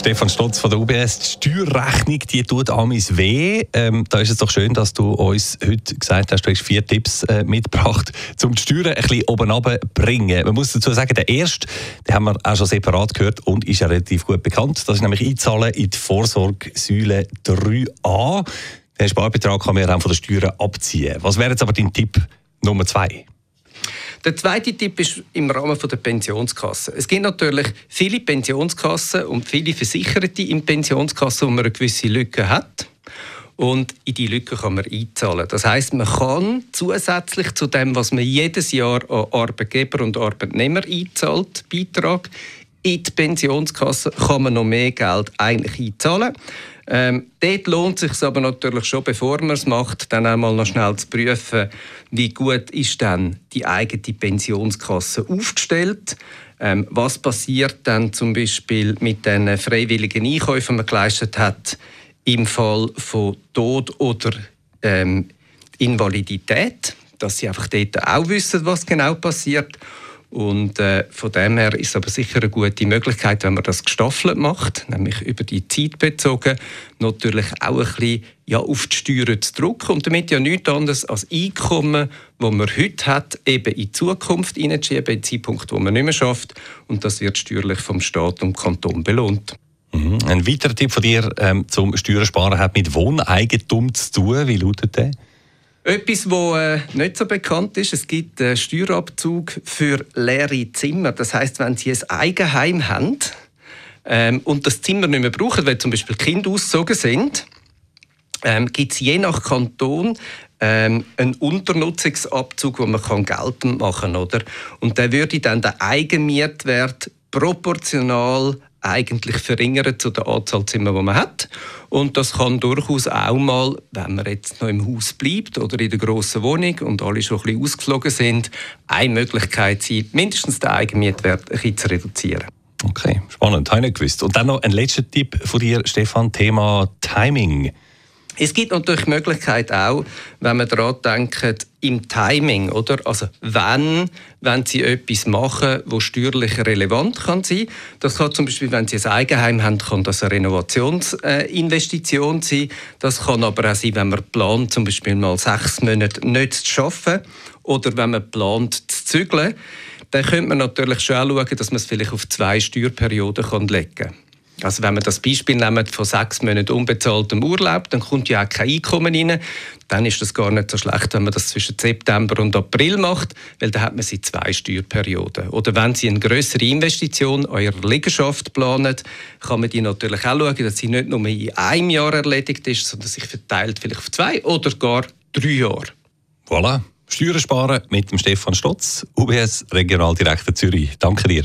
Stefan Stotz von der UBS, die Steuerrechnung, die tut amis weh. Ähm, da ist es doch schön, dass du uns heute gesagt hast, du hast vier Tipps äh, mitgebracht, um die Steuern ein bisschen oben bringen. Man muss dazu sagen, der erste, den haben wir auch schon separat gehört und ist ja relativ gut bekannt. Das ist nämlich Einzahlen in die Vorsorgesäule 3a. Den Sparbetrag kann man ja auch von der Steuern abziehen. Was wäre jetzt aber dein Tipp Nummer zwei? Der zweite Tipp ist im Rahmen der Pensionskasse. Es gibt natürlich viele Pensionskassen und viele Versicherte in Pensionskassen, wo man eine gewisse Lücke hat. Und in die Lücke kann man einzahlen. Das heißt, man kann zusätzlich zu dem, was man jedes Jahr an Arbeitgeber und Arbeitnehmer einzahlt, Beitrag, in die Pensionskasse, kann man noch mehr Geld eigentlich einzahlen. Ähm, dort lohnt es sich aber natürlich schon, bevor man es macht, dann einmal noch schnell zu prüfen, wie gut ist dann die eigene Pensionskasse aufgestellt. Ähm, was passiert dann zum Beispiel mit den freiwilligen Einkäufen, die man geleistet hat, im Fall von Tod oder ähm, Invalidität, dass sie einfach dort auch wissen, was genau passiert. Und äh, von dem her ist es aber sicher eine gute Möglichkeit, wenn man das gestaffelt macht, nämlich über die Zeit bezogen, natürlich auch ein bisschen ja, auf die Steuern zu drücken und damit ja nichts anderes als Einkommen, das man heute hat, eben in die Zukunft hineinschieben, in den Zeitpunkt, wo man nicht mehr schafft. Und das wird steuerlich vom Staat und Kanton belohnt. Mhm. Ein weiterer Tipp von dir ähm, zum Steuersparen hat mit Wohneigentum zu tun. Wie lautet der? Etwas, das äh, nicht so bekannt ist, es gibt einen Steuerabzug für leere Zimmer. Das heißt, wenn Sie ein Eigenheim haben ähm, und das Zimmer nicht mehr brauchen, weil zum Beispiel Kinder ausgezogen sind, ähm, gibt es je nach Kanton ähm, einen Unternutzungsabzug, den man geltend machen kann. Und der würde dann den Eigenmietwert proportional eigentlich verringern zu der Anzahl Zimmer, die man hat. Und das kann durchaus auch mal, wenn man jetzt noch im Haus bleibt oder in der grossen Wohnung und alle schon ein bisschen ausgeflogen sind, eine Möglichkeit sein, mindestens den Eigenmietwert ein bisschen zu reduzieren. Okay, spannend, habe ich nicht gewusst. Und dann noch ein letzter Tipp von dir, Stefan, Thema Timing. Es gibt natürlich die Möglichkeit auch, wenn man daran denkt, im Timing, oder? Also, wenn, wenn Sie etwas machen, wo steuerlich relevant kann sein. Das kann zum Beispiel, wenn Sie ein Eigenheim haben, kann das eine Renovationsinvestition sein. Das kann aber auch sein, wenn man plant, zum Beispiel mal sechs Monate nicht zu arbeiten oder wenn man plant, zu zügeln. Dann könnte man natürlich schon schauen, dass man es vielleicht auf zwei Steuerperioden legen kann. Also wenn wir das Beispiel nehmen von sechs Monaten unbezahltem Urlaub, dann kommt ja auch kein Einkommen rein. Dann ist das gar nicht so schlecht, wenn man das zwischen September und April macht, weil dann hat man sie zwei Steuerperioden. Oder wenn Sie eine größere Investition Ihrer Liegenschaft planen, kann man die natürlich auch schauen, dass sie nicht nur in einem Jahr erledigt ist, sondern sich verteilt vielleicht auf zwei oder gar drei Jahre. Voilà. Steuern sparen mit dem Stefan Stotz, UBS Regionaldirektor Zürich. Danke dir.